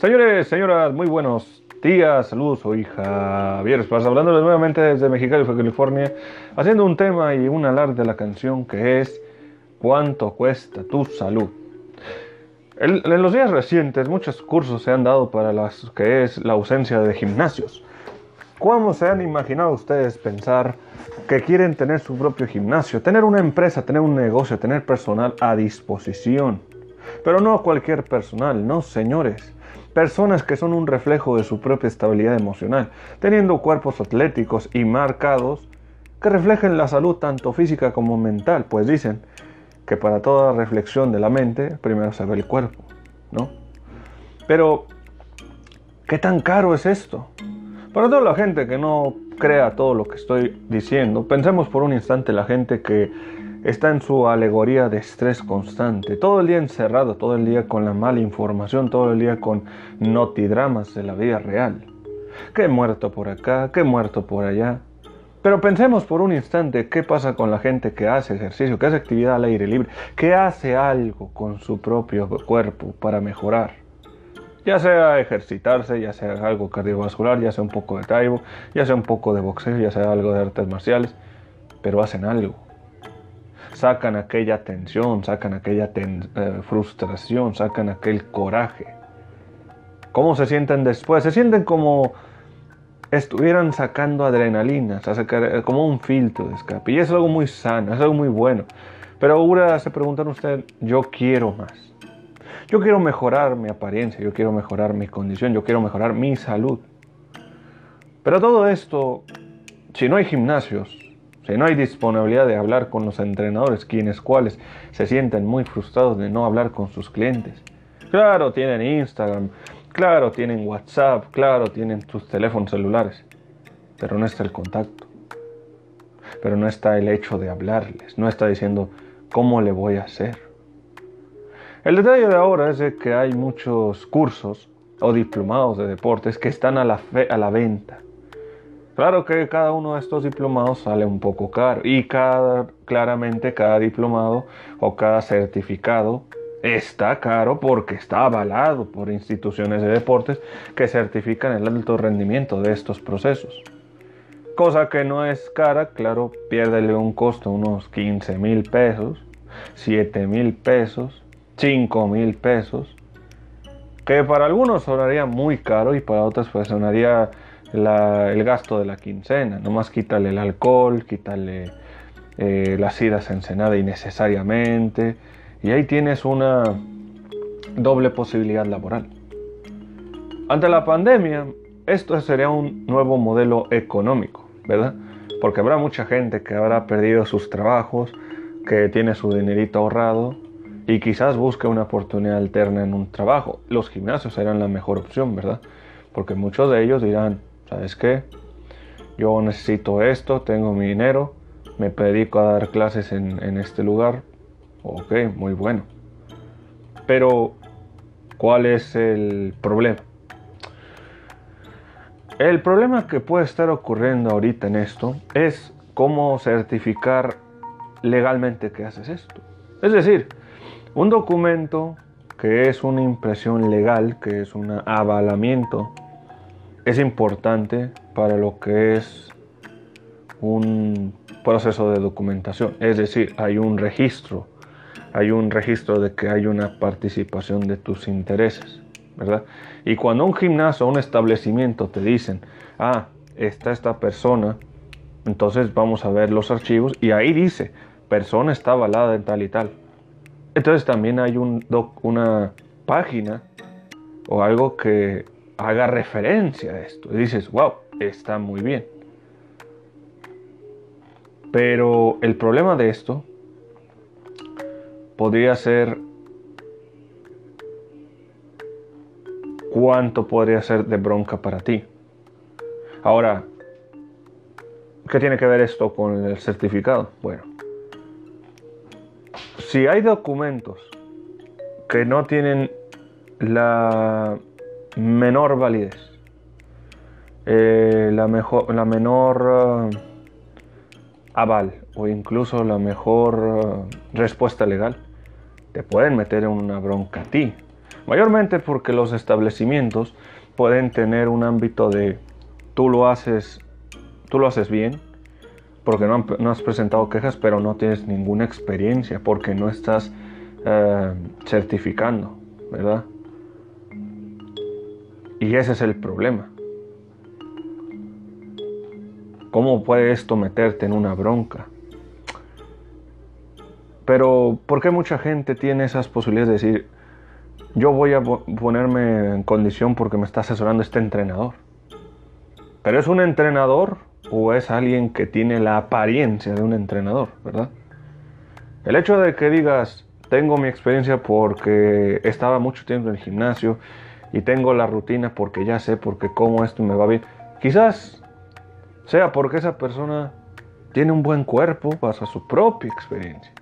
Señores, señoras, muy buenos días, saludos, soy Javier Esparza, hablándoles nuevamente desde Mexicali, California, haciendo un tema y un alarde de la canción que es ¿Cuánto cuesta tu salud? En, los días recientes muchos cursos se han dado para las que es la ausencia de gimnasios. ¿Cómo se han imaginado ustedes pensar que quieren tener su propio gimnasio, tener una empresa, tener un negocio, tener personal a disposición? Pero no cualquier personal, no señores. Personas que son un reflejo de su propia estabilidad emocional, teniendo cuerpos atléticos y marcados que reflejen la salud tanto física como mental, pues dicen que para toda reflexión de la mente primero se ve el cuerpo, ¿no? Pero, ¿qué tan caro es esto? Para toda la gente que no crea todo lo que estoy diciendo, pensemos por un instante la gente que está en su alegoría de estrés constante, todo el día encerrado, todo el día con la mala información, todo el día con notidramas de la vida real. Que muerto por acá, que muerto por allá. Pero pensemos por un instante qué pasa con la gente que hace ejercicio, que hace actividad al aire libre, que hace algo con su propio cuerpo para mejorar. Ya sea ejercitarse, ya sea algo cardiovascular, ya sea un poco de taibo, ya sea un poco de boxeo, ya sea algo de artes marciales, pero hacen algo sacan aquella tensión, sacan aquella eh, frustración, sacan aquel coraje. ¿Cómo se sienten después? Se sienten como estuvieran sacando adrenalina, eh, como un filtro de escape. Y es algo muy sano, es algo muy bueno. Pero ahora se preguntan ustedes, yo quiero más. Yo quiero mejorar mi apariencia, yo quiero mejorar mi condición, yo quiero mejorar mi salud. Pero todo esto, si no hay gimnasios, no hay disponibilidad de hablar con los entrenadores, quienes cuales se sienten muy frustrados de no hablar con sus clientes. Claro, tienen Instagram, claro, tienen WhatsApp, claro, tienen sus teléfonos celulares, pero no está el contacto. Pero no está el hecho de hablarles, no está diciendo cómo le voy a hacer. El detalle de ahora es que hay muchos cursos o diplomados de deportes que están a la venta Claro que cada uno de estos diplomados sale un poco caro y cada, claramente cada diplomado o cada certificado está caro porque está avalado por instituciones de deportes que certifican el alto rendimiento de estos procesos. Cosa que no es cara, claro, piérdele un costo unos 15 mil pesos, 7 mil pesos, 5 mil pesos, que para algunos sonaría muy caro y para otros pues sonaría el gasto de la quincena. Nomás quítale el alcohol, quítale eh, las idas a innecesariamente. Y ahí tienes una doble posibilidad laboral. Ante la pandemia, esto sería un nuevo modelo económico, ¿verdad? Porque habrá mucha gente que habrá perdido sus trabajos, que tiene su dinerito ahorrado y quizás busque una oportunidad alterna en un trabajo. Los gimnasios serán la mejor opción, ¿verdad? Porque muchos de ellos dirán, ¿sabes qué? Yo necesito esto, tengo mi dinero, me dedico a dar clases en, en este lugar. Ok, muy bueno. Pero, ¿cuál es el problema? El problema que puede estar ocurriendo ahorita en esto es cómo certificar legalmente que haces esto. Es decir, un documento que es una impresión legal, que es un avalamiento es importante para lo que es un proceso de documentación. Es decir, hay un registro, hay un registro de que hay una participación de tus intereses, ¿verdad? Y cuando un gimnasio o un establecimiento te dicen, ah, está esta persona, entonces vamos a ver los archivos y ahí dice, persona está avalada en tal y tal. Entonces también hay un una página o algo que haga referencia a esto. Y dices, wow, está muy bien. Pero el problema de esto podría ser cuánto podría ser de bronca para ti. Ahora, ¿qué tiene que ver esto con el certificado? Bueno, si hay documentos que no tienen la menor validez, eh, la, mejor, la menor eh, aval o incluso la mejor eh, respuesta legal, te pueden meter en una bronca a ti. Mayormente porque los establecimientos pueden tener un ámbito de tú lo haces, tú lo haces bien, porque no, has presentado quejas, pero no tienes ninguna experiencia, porque no estás certificando, ¿verdad? Y ese es el problema. ¿Cómo puede esto meterte en una bronca? Pero, ¿por qué mucha gente tiene esas posibilidades de decir, yo voy a ponerme en condición porque me está asesorando este entrenador? Pero es un entrenador o es alguien que tiene la apariencia de un entrenador, ¿verdad? El hecho de que digas, tengo mi experiencia porque estaba mucho tiempo en el gimnasio y tengo la rutina porque ya sé porque como esto me va bien. Quizás sea porque esa persona tiene un buen cuerpo, pasa su propia experiencia.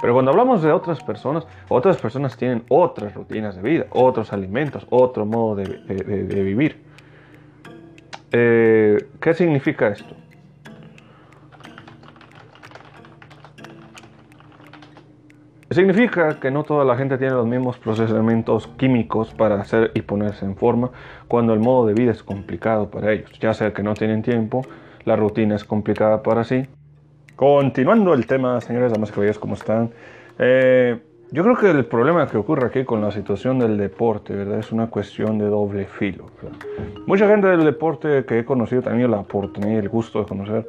Pero cuando hablamos de otras personas, otras personas tienen otras rutinas de vida, otros alimentos, otro modo de, vivir. Eh, ¿Qué significa esto? Significa que no toda la gente tiene los mismos procesamientos químicos para hacer y ponerse en forma cuando el modo de vida es complicado para ellos. Ya sea que no tienen tiempo, la rutina es complicada para sí. Continuando el tema, señores, damas y caballeros, ¿cómo están? Eh, yo creo que el problema que ocurre aquí con la situación del deporte, ¿verdad? Es una cuestión de doble filo. Mucha gente del deporte que he conocido, también la oportunidad y el gusto de conocer,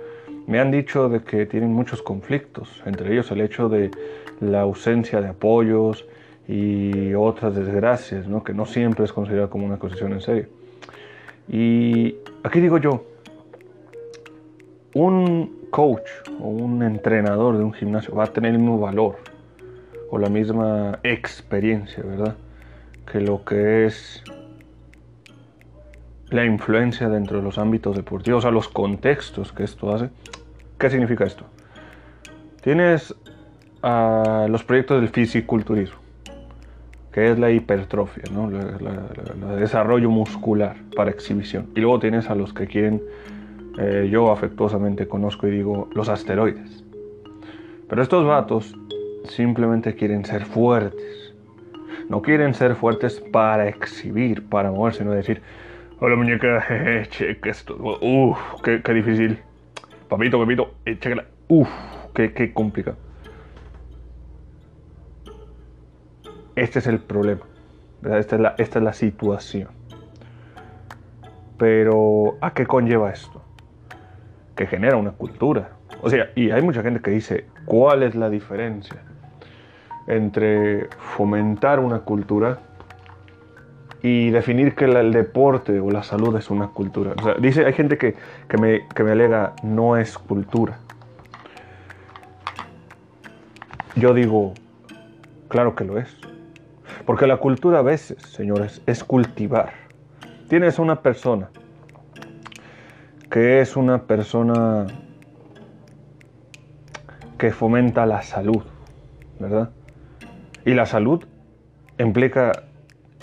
me han dicho de que tienen muchos conflictos, entre ellos el hecho de la ausencia de apoyos y otras desgracias, ¿no? que no siempre es considerada como una acusación en serio. Y aquí digo yo, un coach o un entrenador de un gimnasio va a tener el mismo valor o la misma experiencia, ¿verdad? Que lo que es la influencia dentro de los ámbitos deportivos, o sea, los contextos que esto hace. ¿Qué significa esto? Tienes a los proyectos del fisiculturismo, que es la hipertrofia, ¿no? el desarrollo muscular para exhibición. Y luego tienes a los que quieren, eh, yo afectuosamente conozco y digo, los asteroides. Pero estos vatos simplemente quieren ser fuertes. No quieren ser fuertes para exhibir, para moverse, sino decir, hola muñeca, cheque esto, uff, qué, difícil. Papito, papito, chequela, uff, qué, qué complicado. Este es el problema. Esta es, la, esta es la situación. Pero, ¿a qué conlleva esto? Que genera una cultura. O sea, y hay mucha gente que dice, ¿cuál es la diferencia entre fomentar una cultura y definir que el deporte o la salud es una cultura? O sea, dice, hay gente que, que, me, que me alega, no es cultura. Yo digo, claro que lo es. Porque la cultura a veces, señores, es cultivar. Tienes una persona que es una persona que fomenta la salud, ¿verdad? Y la salud implica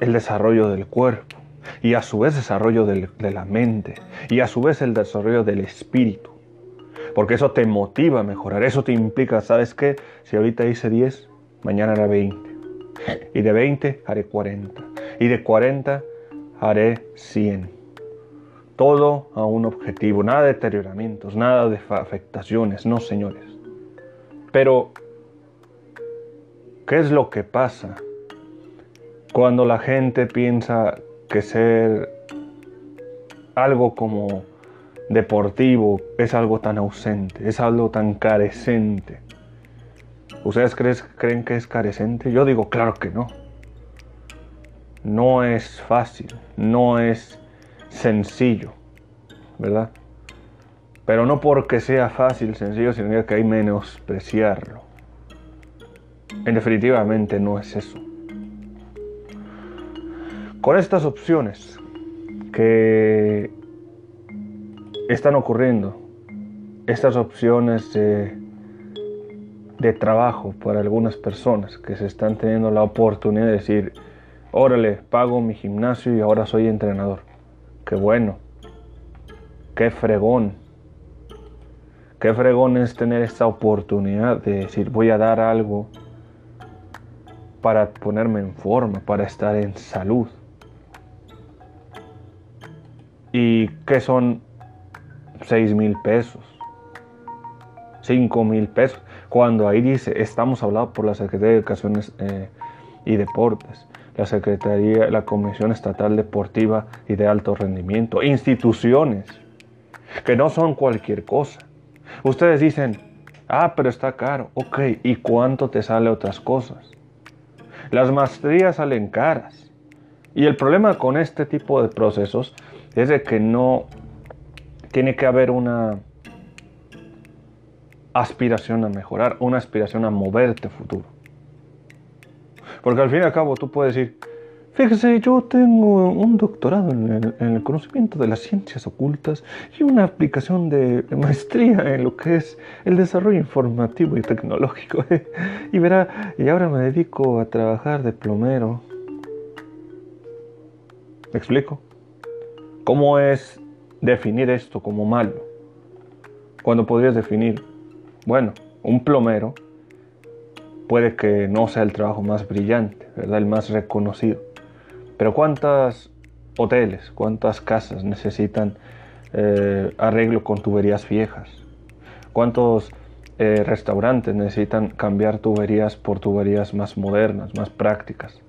el desarrollo del cuerpo y a su vez desarrollo de la mente y a su vez el desarrollo del espíritu. Porque eso te motiva a mejorar, eso te implica, ¿sabes qué? Si ahorita hice 10, mañana era 20. Y de 20 haré 40. Y de 40 haré 100. Todo a un objetivo, nada de deterioramientos, nada de afectaciones, no señores. Pero, ¿qué es lo que pasa cuando la gente piensa que ser algo como deportivo es algo tan ausente, es algo tan carecente? ¿Ustedes creen que es carecente? Yo digo, claro que no. No es fácil, no es sencillo, ¿verdad? Pero no porque sea fácil, sencillo, significa que hay menospreciarlo. En definitivamente no es eso. Con estas opciones que están ocurriendo, estas opciones de trabajo para algunas personas que se están teniendo la oportunidad de decir, órale, pago mi gimnasio y ahora soy entrenador. Qué bueno, qué fregón. Qué fregón es tener esta oportunidad de decir, voy a dar algo para ponerme en forma, para estar en salud. ¿Y qué son 6 mil pesos? 5 mil pesos. Cuando ahí dice, estamos hablando por la Secretaría de Educación eh, y Deportes, la Secretaría, la Comisión Estatal Deportiva y de Alto Rendimiento, instituciones que no son cualquier cosa. Ustedes dicen, ah, pero está caro. Ok, ¿y cuánto te sale otras cosas? Las maestrías salen caras. Y el problema con este tipo de procesos es de que no tiene que haber una aspiración a mejorar, una aspiración a moverte futuro. Porque al fin y al cabo tú puedes decir, fíjese, yo tengo un doctorado en el, conocimiento de las ciencias ocultas y una aplicación de maestría en lo que es el desarrollo informativo y tecnológico. y verá, y ahora me dedico a trabajar de plomero. ¿Me explico? ¿Cómo es definir esto como malo? Cuando podrías definir, bueno, un plomero puede que no sea el trabajo más brillante, ¿verdad? El más reconocido. Pero ¿cuántas hoteles, cuántas casas necesitan eh, arreglo con tuberías viejas? ¿Cuántos eh, restaurantes necesitan cambiar tuberías por tuberías más modernas, más prácticas?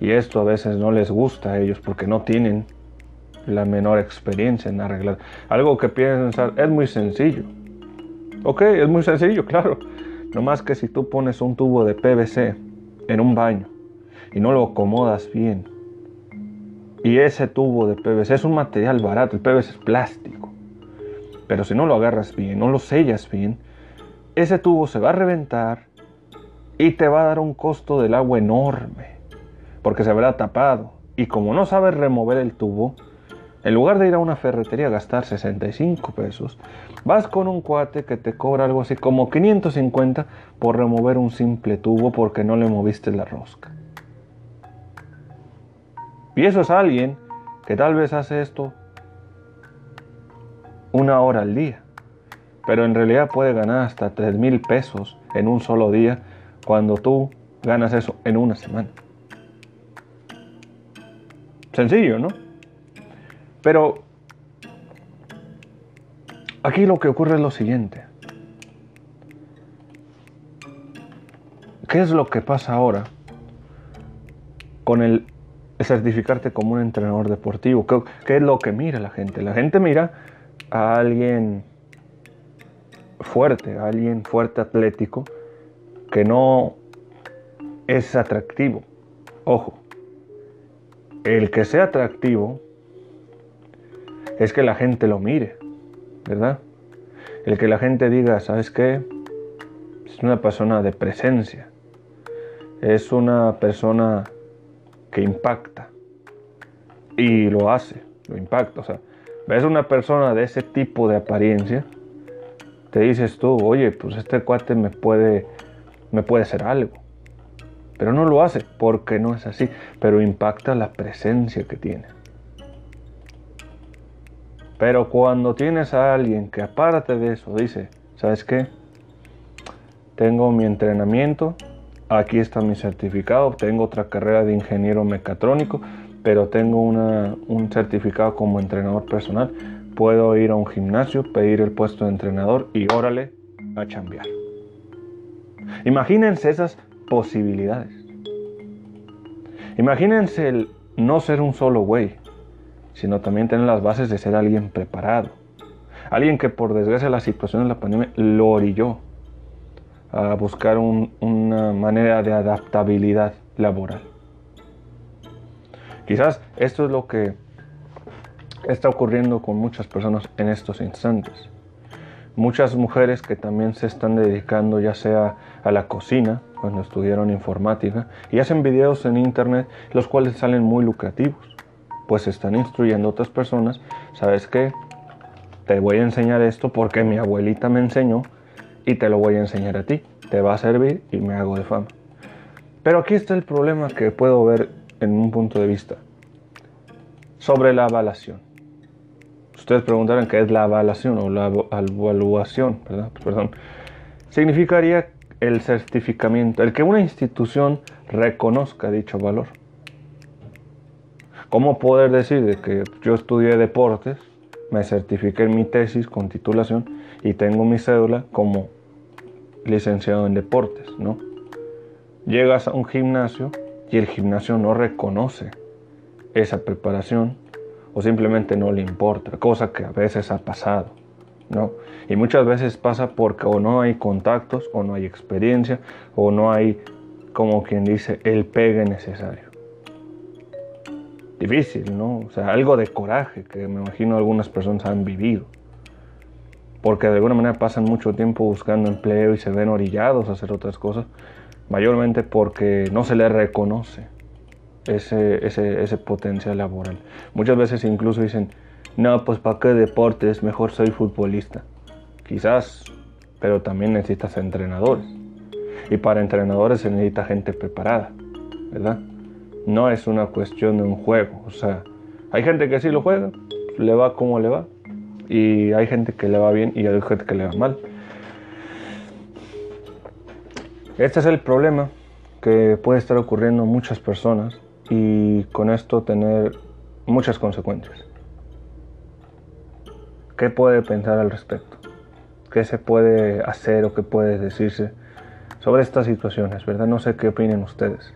Y esto a veces no les gusta a ellos porque no tienen la menor experiencia en arreglar. Algo que piensan es muy sencillo. Ok, es muy sencillo, claro. No más que si tú pones un tubo de PVC en un baño y no lo acomodas bien, y ese tubo de PVC es un material barato, el PVC es plástico, pero si no lo agarras bien, no lo sellas bien, ese tubo se va a reventar y te va a dar un costo del agua enorme, porque se habrá tapado. Y como no sabes remover el tubo, en lugar de ir a una ferretería a gastar 65 pesos, vas con un cuate que te cobra algo así como 550 por remover un simple tubo porque no le moviste la rosca. Y eso es alguien que tal vez hace esto una hora al día, pero en realidad puede ganar hasta 3 mil pesos en un solo día cuando tú ganas eso en una semana. Sencillo, ¿no? Pero aquí lo que ocurre es lo siguiente. ¿Qué es lo que pasa ahora con el certificarte como un entrenador deportivo? ¿Qué, es lo que mira la gente? La gente mira a alguien fuerte, a alguien fuerte atlético, que no es atractivo. Ojo, el que sea atractivo es que la gente lo mire, ¿verdad? El que la gente diga, ¿sabes qué? Es una persona de presencia. Es una persona que impacta. Y lo hace, lo impacta. O sea, ves una persona de ese tipo de apariencia, te dices tú, oye, pues este cuate me puede, me puede hacer algo. Pero no lo hace porque no es así, pero impacta la presencia que tiene. Pero cuando tienes a alguien que aparte de eso dice, ¿sabes qué? Tengo mi entrenamiento, aquí está mi certificado, tengo otra carrera de ingeniero mecatrónico, pero tengo un certificado como entrenador personal, puedo ir a un gimnasio, pedir el puesto de entrenador y órale a chambear. Imagínense esas posibilidades. Imagínense el no ser un solo güey, sino también tener las bases de ser alguien preparado. Alguien que por desgracia la situación de la pandemia lo orilló a buscar una manera de adaptabilidad laboral. Quizás esto es lo que está ocurriendo con muchas personas en estos instantes. Muchas mujeres que también se están dedicando ya sea a la cocina, cuando estudiaron informática, y hacen videos en internet los cuales salen muy lucrativos pues están instruyendo a otras personas, ¿sabes qué? Te voy a enseñar esto porque mi abuelita me enseñó y te lo voy a enseñar a ti. Te va a servir y me hago de fama. Pero aquí está el problema que puedo ver en un punto de vista. Sobre la evaluación. Ustedes preguntarán qué es la evaluación o la evaluación, ¿verdad? Perdón. Significaría el certificamiento, el que una institución reconozca dicho valor. ¿Cómo poder decir que yo estudié deportes, me certifiqué en mi tesis con titulación y tengo mi cédula como licenciado en deportes, ¿no? Llegas a un gimnasio y el gimnasio no reconoce esa preparación o simplemente no le importa, cosa que a veces ha pasado, ¿no? Y muchas veces pasa porque o no hay contactos, o no hay experiencia, o no hay, como quien dice, el pegue necesario. Difícil, ¿no? O sea, algo de coraje que me imagino algunas personas han vivido. Porque de alguna manera pasan mucho tiempo buscando empleo y se ven orillados a hacer otras cosas, mayormente porque no se les reconoce ese, ese, potencial laboral. Muchas veces incluso dicen, no, pues para qué deportes, mejor soy futbolista. Quizás, pero también necesitas entrenadores. Y para entrenadores se necesita gente preparada, ¿verdad? No es una cuestión de un juego. O sea, hay gente que sí lo juega, le va como le va. Y hay gente que le va bien y hay gente que le va mal. Este es el problema que puede estar ocurriendo a muchas personas y con esto tener muchas consecuencias. ¿Qué puede pensar al respecto? ¿Qué se puede hacer o qué puede decirse sobre estas situaciones? ¿Verdad? No sé qué opinen ustedes.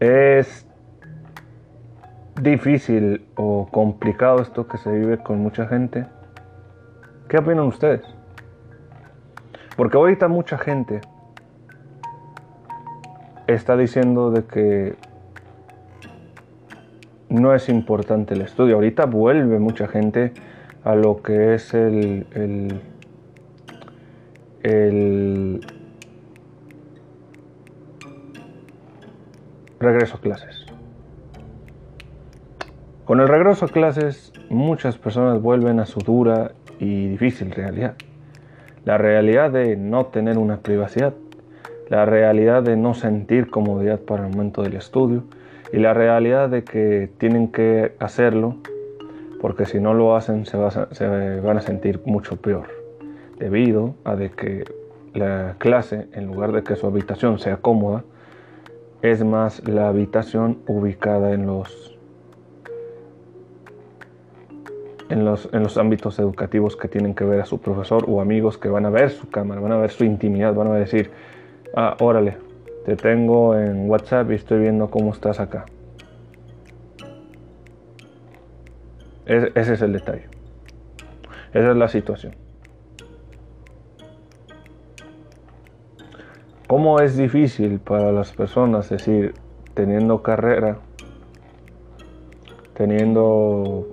Es difícil o complicado esto que se vive con mucha gente. ¿Qué opinan ustedes? Porque ahorita mucha gente está diciendo de que no es importante el estudio. Ahorita vuelve mucha gente a lo que es el, el, el regreso a clases. Con el regreso a clases muchas personas vuelven a su dura y difícil realidad. La realidad de no tener una privacidad la realidad de no sentir comodidad para el momento del estudio y la realidad de que tienen que hacerlo porque si no lo hacen se, van a sentir mucho peor debido a de que la clase en lugar de que su habitación sea cómoda es más la habitación ubicada en los en los, en los ámbitos educativos que tienen que ver a su profesor o amigos que van a ver su cámara, van a ver su intimidad, van a decir, Ah, órale, te tengo en WhatsApp y estoy viendo cómo estás acá. ese es el detalle. Esa es la situación. ¿Cómo es difícil para las personas, decir, teniendo carrera, teniendo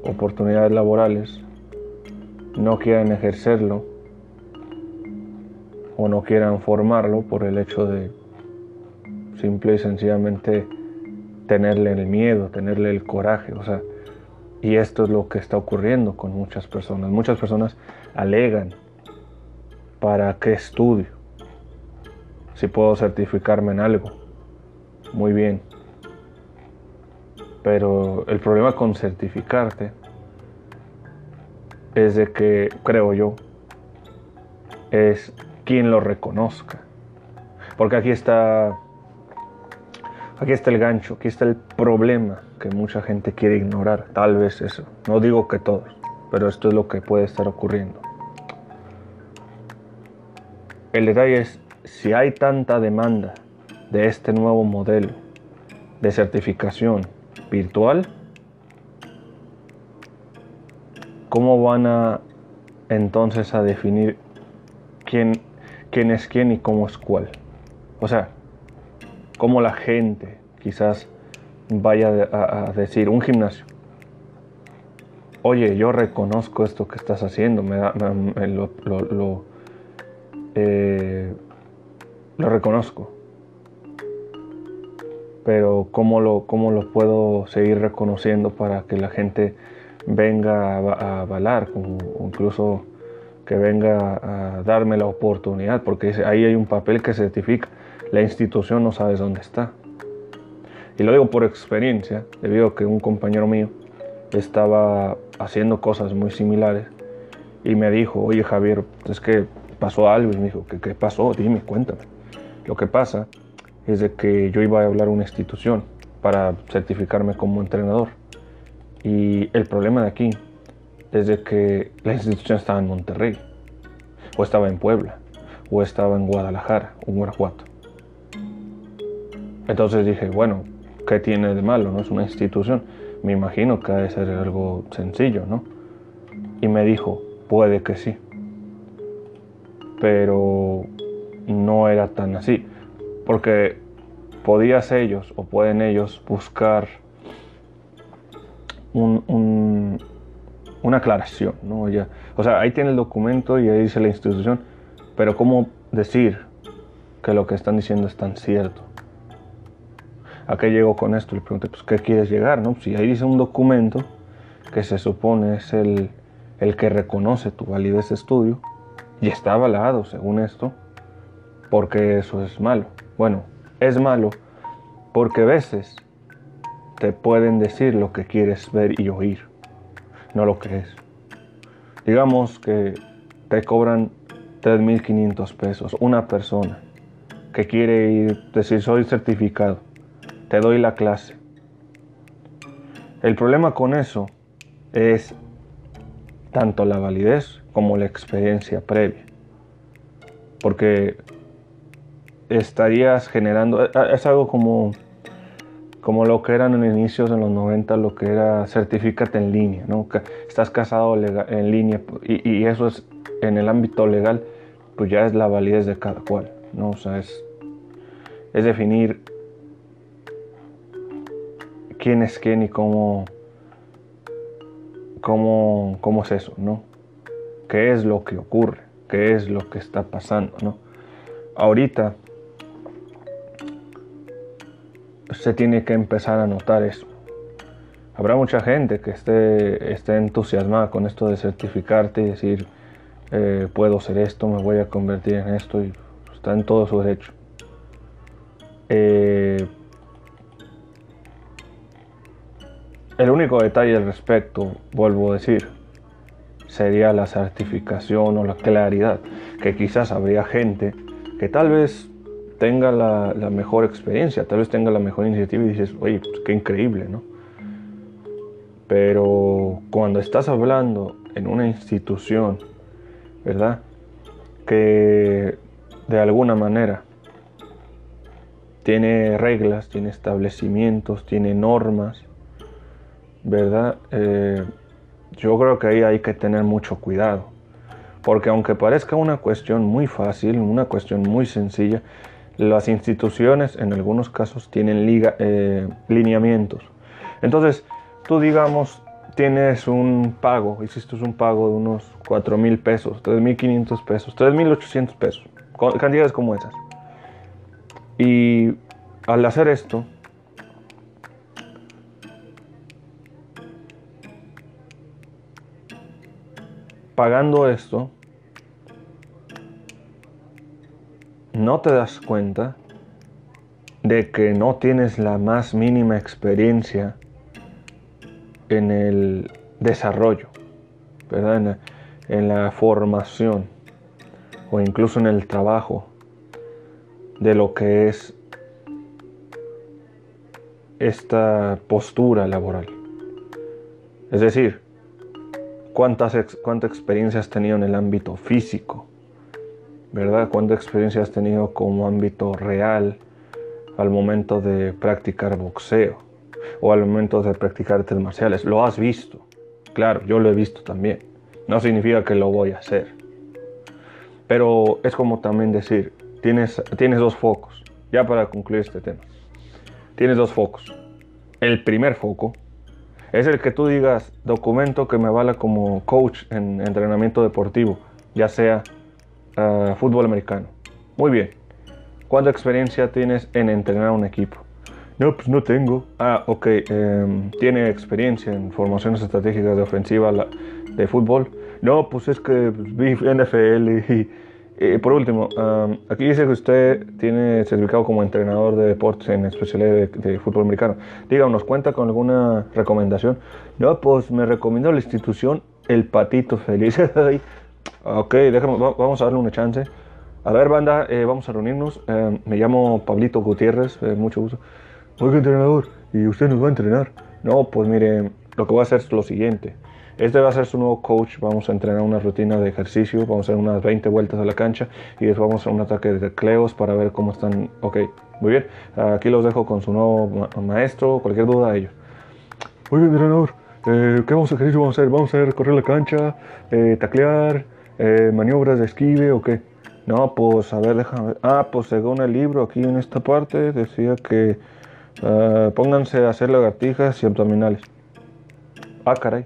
oportunidades laborales, no quieren ejercerlo o no quieran formarlo por el hecho de simple y sencillamente tenerle el miedo, tenerle el coraje, o sea, y esto es lo que está ocurriendo con muchas personas. Muchas personas alegan, ¿para qué estudio? Si puedo certificarme en algo, muy bien. Pero el problema con certificarte es de que, creo yo, es quien lo reconozca. Porque aquí está aquí está el gancho, aquí está el problema que mucha gente quiere ignorar, tal vez eso. No digo que todos, pero esto es lo que puede estar ocurriendo. El detalle es si hay tanta demanda de este nuevo modelo de certificación virtual, ¿cómo van a entonces a definir quién es quién y cómo es cuál. O sea, cómo la gente quizás vaya a, decir, un gimnasio, oye, yo reconozco esto que estás haciendo, me, lo, lo, eh, lo, reconozco. Pero ¿cómo lo, ¿cómo lo puedo seguir reconociendo para que la gente venga a, avalar, o incluso que venga a darme la oportunidad, porque ahí hay un papel que certifica, la institución no sabe dónde está. Y lo digo por experiencia, debido a que un compañero mío estaba haciendo cosas muy similares y me dijo, oye Javier, es que pasó algo y me dijo, ¿qué, qué pasó? Dime, cuéntame. Lo que pasa es de que yo iba a hablar a una institución para certificarme como entrenador. Y el problema de aquí es de que la institución estaba en Monterrey, o estaba en Puebla, o estaba en Guadalajara, o en Guanajuato. Entonces dije, bueno, ¿qué tiene de malo? No es una institución. Me imagino que ha de ser algo sencillo, ¿no? Y me dijo, puede que sí. Pero no era tan así. Porque podías ellos o pueden ellos buscar una aclaración, ¿no? Ya, o sea, ahí tiene el documento y ahí dice la institución, pero ¿cómo decir que lo que están diciendo es tan cierto? ¿A qué llego con esto? Le pregunté, pues, ¿qué quieres llegar? No? Si ahí dice un documento que se supone es el, el que reconoce tu validez de estudio y está avalado según esto, porque eso es malo. Bueno, es malo porque a veces te pueden decir lo que quieres ver y oír, no lo que es. Digamos que te cobran 3.500 pesos una persona que quiere ir, decir soy certificado te doy la clase. El problema con eso es tanto la validez como la experiencia previa. Porque estarías generando, es algo como, como lo que eran en inicios de los 90, lo que era certificate en línea, ¿no? estás casado en línea y, y, eso es en el ámbito legal, pues ya es la validez de cada cual, ¿no? O sea, es, es definir quién es quién y cómo, cómo, cómo es eso, ¿no? ¿Qué es lo que ocurre? ¿Qué es lo que está pasando, ¿no? Ahorita se tiene que empezar a notar eso. Habrá mucha gente que esté, esté entusiasmada con esto de certificarte y decir, eh, puedo ser esto, me voy a convertir en esto y está en todo su derecho. Eh, El único detalle al respecto, vuelvo a decir, sería la certificación o la claridad, que quizás habría gente que tal vez tenga la, mejor experiencia, tal vez tenga la mejor iniciativa y dices, oye, pues qué increíble, ¿no? Pero cuando estás hablando en una institución, ¿verdad? Que de alguna manera tiene reglas, tiene establecimientos, tiene normas, ¿verdad? Eh, yo creo que ahí hay que tener mucho cuidado. Porque aunque parezca una cuestión muy fácil, una cuestión muy sencilla, las instituciones en algunos casos tienen eh, lineamientos. Entonces, tú digamos, tienes un pago, hiciste un pago de unos 4 mil pesos, 3 mil 500 pesos, 3 mil 800 pesos, cantidades como esas. Y al hacer esto, pagando esto, no te das cuenta de que no tienes la más mínima experiencia en el desarrollo, ¿verdad? En, la, formación o incluso en el trabajo de lo que es esta postura laboral. Es decir, cuántas cuánta experiencia has tenido en el ámbito físico, ¿verdad? Cuánta experiencia has tenido como ámbito real al momento de practicar boxeo o al momento de practicar artes marciales. Lo has visto, claro, yo lo he visto también. No significa que lo voy a hacer. Pero es como también decir, tienes, tienes dos focos, ya para concluir este tema. Tienes dos focos. El primer foco es el que tú digas documento que me vala como coach en entrenamiento deportivo, ya sea ah, fútbol americano. Muy bien. ¿Cuánta experiencia tienes en entrenar un equipo? No, pues no tengo. Ah, ok. Em, ¿Tiene experiencia en formaciones estratégicas de ofensiva de fútbol? No, pues es que vi NFL y por último, aquí dice que usted tiene certificado como entrenador de deportes en especialidad de, fútbol americano. Díganos, ¿cuenta con alguna recomendación? No, pues me recomiendo la institución El Patito Feliz. Ok, déjame, vamos a darle una chance. A ver, banda, eh, vamos a reunirnos. Eh, me llamo Pablito Gutiérrez, eh, mucho gusto. Oiga, entrenador, ¿y usted nos va a entrenar? No, pues mire, lo que voy a hacer es lo siguiente. Este va a ser su nuevo coach. Vamos a entrenar una rutina de ejercicio. Vamos a hacer unas 20 vueltas a la cancha y después vamos a hacer un ataque de tecleos para ver cómo están. Ok, muy bien. Aquí los dejo con su nuevo maestro. Cualquier duda a ellos. Oiga, entrenador, ¿qué vamos a ejercicio vamos a hacer? ¿Vamos a hacer correr la cancha, taclear, maniobras de esquive o qué? No, pues a ver, déjame ver. Ah, pues según el libro aquí en esta parte decía que uh, pónganse a hacer lagartijas y abdominales. Ah, caray.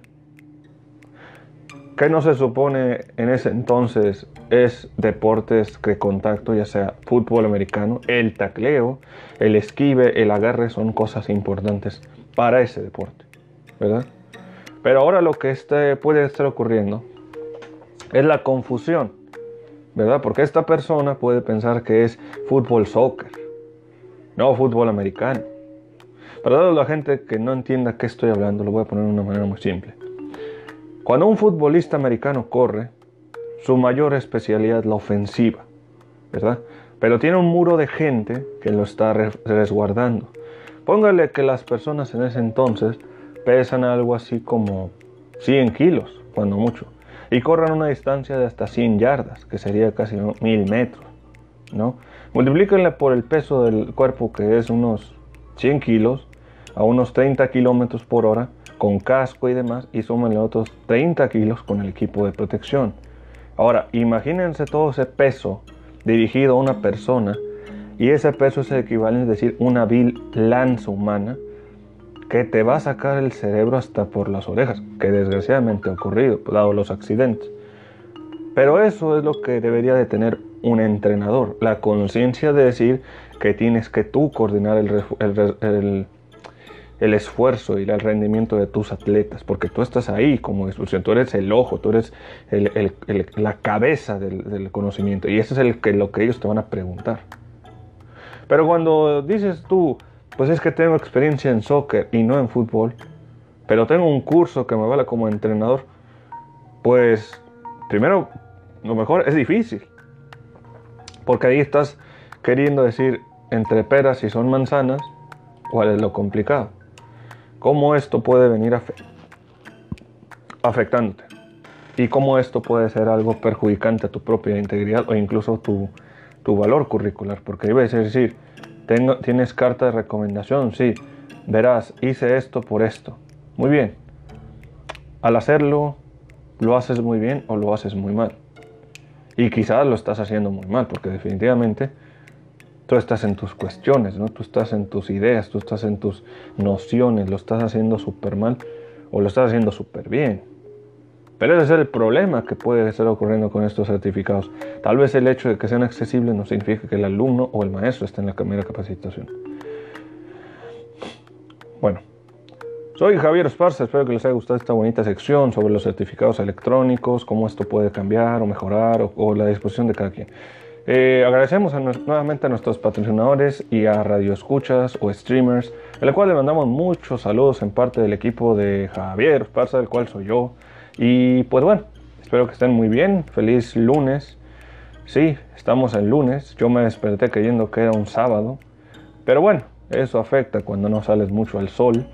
¿Qué no se supone en ese entonces es deportes de contacto, ya sea fútbol americano, el tacleo, el esquive, el agarre son cosas importantes para ese deporte, ¿verdad? Pero ahora lo que este puede estar ocurriendo es la confusión ¿verdad? Porque esta persona puede pensar que es fútbol soccer, no fútbol americano. Para la gente que no entienda qué estoy hablando, lo voy a poner de una manera muy simple. Cuando un futbolista americano corre, su mayor especialidad es la ofensiva, ¿verdad? Pero tiene un muro de gente que lo está resguardando. Póngale que las personas en ese entonces pesan algo así como 100 kilos, cuando mucho y corran una distancia de hasta 100 yardas, que sería casi 1000 metros. ¿no? Multiplíquenle por el peso del cuerpo, que es unos 100 kilos, a unos 30 kilómetros por hora, con casco y demás, y súmenle otros 30 kilos con el equipo de protección. Ahora, imagínense todo ese peso dirigido a una persona, y ese peso es equivalente a decir una vil lanza humana que te va a sacar el cerebro hasta por las orejas, que desgraciadamente ha ocurrido, dado los accidentes. Pero eso es lo que debería de tener un entrenador, la conciencia de decir que tienes que tú coordinar el, el, esfuerzo y el rendimiento de tus atletas, porque tú estás ahí como expulsión, tú eres el ojo, tú eres la cabeza del, conocimiento, y eso es el que, lo que ellos te van a preguntar. Pero cuando dices tú, pues es que tengo experiencia en soccer y no en fútbol, pero tengo un curso que me vale como entrenador. Pues primero, lo mejor es difícil, porque ahí estás queriendo decir entre peras y son manzanas, cuál es lo complicado. Cómo esto puede venir afectándote y cómo esto puede ser algo perjudicante a tu propia integridad o incluso tu, tu valor curricular, porque debe decir, ¿Tienes carta de recomendación? Sí. Verás, hice esto por esto. Muy bien. Al hacerlo, lo haces muy bien o lo haces muy mal. Y quizás lo estás haciendo muy mal, porque definitivamente tú estás en tus cuestiones, ¿no? Tú estás en tus ideas, tú estás en tus nociones, lo estás haciendo súper mal o lo estás haciendo súper bien. Pero ese es el problema que puede estar ocurriendo con estos certificados. Tal vez el hecho de que sean accesibles no significa que el alumno o el maestro esté en la primera capacitación. Bueno, soy Javier Esparza, espero que les haya gustado esta bonita sección sobre los certificados electrónicos, cómo esto puede cambiar o mejorar o, la disposición de cada quien. Eh, agradecemos nuevamente a nuestros patrocinadores y a radioescuchas o streamers, a la cual le mandamos muchos saludos en parte del equipo de Javier Esparza, del cual soy yo. Y pues bueno, espero que estén muy bien. Feliz lunes. Sí, estamos en lunes. Yo me desperté creyendo que era un sábado. Pero bueno, eso afecta cuando no sales mucho al sol.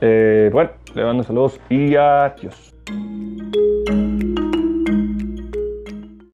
Eh, bueno, le mando saludos y adiós.